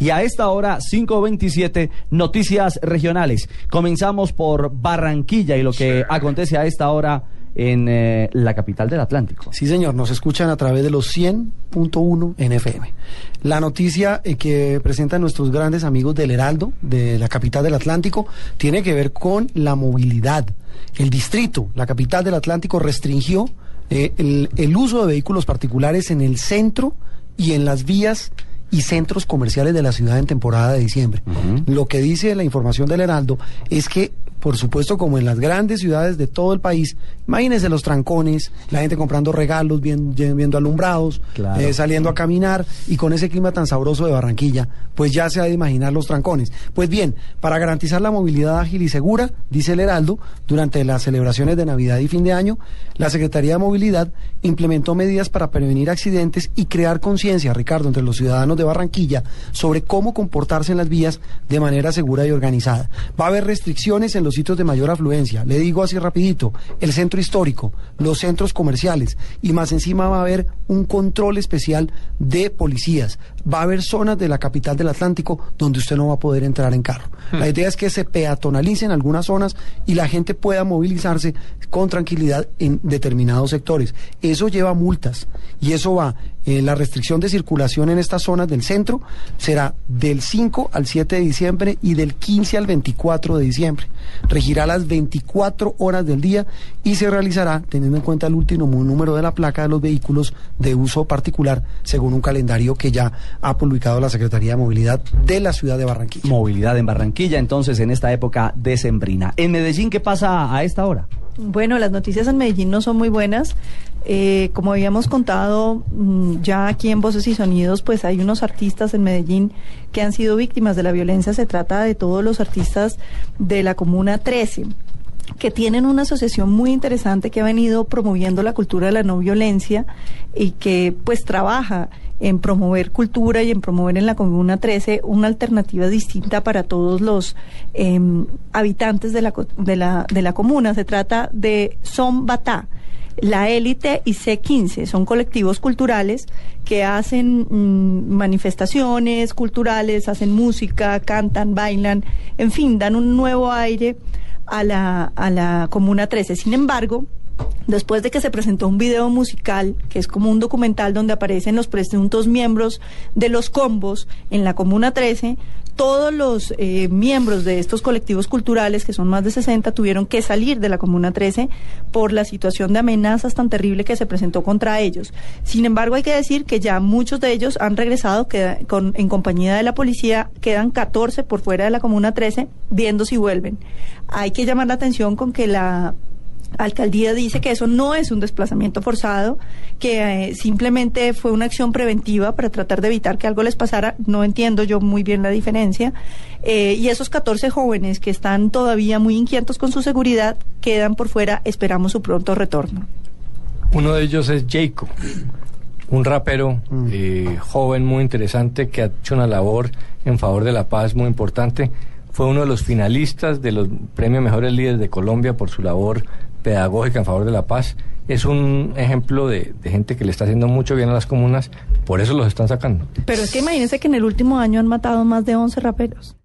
Y a esta hora, 5.27, noticias regionales. Comenzamos por Barranquilla y lo que acontece a esta hora en eh, la capital del Atlántico. Sí, señor, nos escuchan a través de los 100.1 en FM. La noticia eh, que presentan nuestros grandes amigos del Heraldo, de la capital del Atlántico, tiene que ver con la movilidad. El distrito, la capital del Atlántico, restringió eh, el, el uso de vehículos particulares en el centro y en las vías y centros comerciales de la ciudad en temporada de diciembre. Lo que dice la información del Heraldo es que por supuesto, como en las grandes ciudades de todo el país, imagínense los trancones, la gente comprando regalos, viendo, alumbrados, eh, saliendo a caminar y con ese clima tan sabroso de Barranquilla, pues ya se ha de imaginar los trancones. Pues bien, para garantizar la movilidad ágil y segura, dice el Heraldo, durante las celebraciones de Navidad y fin de año, la Secretaría de Movilidad implementó medidas para prevenir accidentes y crear conciencia, Ricardo, entre los ciudadanos de Barranquilla sobre cómo comportarse en las vías de manera segura y organizada. Va a haber restricciones en los sitios de mayor afluencia. Le digo así rapidito, el centro histórico, los centros comerciales y más encima va a haber un control especial de policías. Va a haber zonas de la capital del Atlántico donde usted no va a poder entrar en carro. La idea es que se peatonalicen algunas zonas y la gente pueda movilizarse con tranquilidad en determinados sectores. Eso lleva multas y eso va eh, la restricción de circulación en estas zonas del centro será del 5 al 7 de diciembre y del 15 al 24 de diciembre. Regirá las 24 horas del día y se realizará teniendo en cuenta el último número de la placa de los vehículos de uso particular según un calendario que ya ha publicado la Secretaría de Movilidad de la ciudad de Barranquilla. Movilidad en Barranquilla, entonces en esta época decembrina. En Medellín, ¿qué pasa a esta hora? Bueno, las noticias en Medellín no son muy buenas. Eh, como habíamos contado mm, ya aquí en Voces y Sonidos, pues hay unos artistas en Medellín que han sido víctimas de la violencia. Se trata de todos los artistas de la Comuna 13 que tienen una asociación muy interesante que ha venido promoviendo la cultura de la no violencia y que pues trabaja en promover cultura y en promover en la Comuna 13 una alternativa distinta para todos los em, habitantes de la, de, la, de la comuna. Se trata de Son Batá. La Élite y C15 son colectivos culturales que hacen mm, manifestaciones culturales, hacen música, cantan, bailan, en fin, dan un nuevo aire a la, a la Comuna 13. Sin embargo, después de que se presentó un video musical, que es como un documental donde aparecen los presuntos miembros de los combos en la Comuna 13, todos los eh, miembros de estos colectivos culturales, que son más de 60, tuvieron que salir de la Comuna 13 por la situación de amenazas tan terrible que se presentó contra ellos. Sin embargo, hay que decir que ya muchos de ellos han regresado en compañía de la policía, quedan 14 por fuera de la Comuna 13, viendo si vuelven. Hay que llamar la atención con que la alcaldía dice que eso no es un desplazamiento forzado, que eh, simplemente fue una acción preventiva para tratar de evitar que algo les pasara. No entiendo yo muy bien la diferencia. Eh, y esos 14 jóvenes que están todavía muy inquietos con su seguridad quedan por fuera. Esperamos su pronto retorno. Uno de ellos es Jacob, un rapero mm. eh, joven muy interesante que ha hecho una labor en favor de la paz muy importante. Fue uno de los finalistas de los premios Mejores Líderes de Colombia por su labor pedagógica en favor de la paz. Es un ejemplo de, gente que le está haciendo mucho bien a las comunas, por eso los están sacando. Pero es que imagínense que en el último año han matado más de 11 raperos.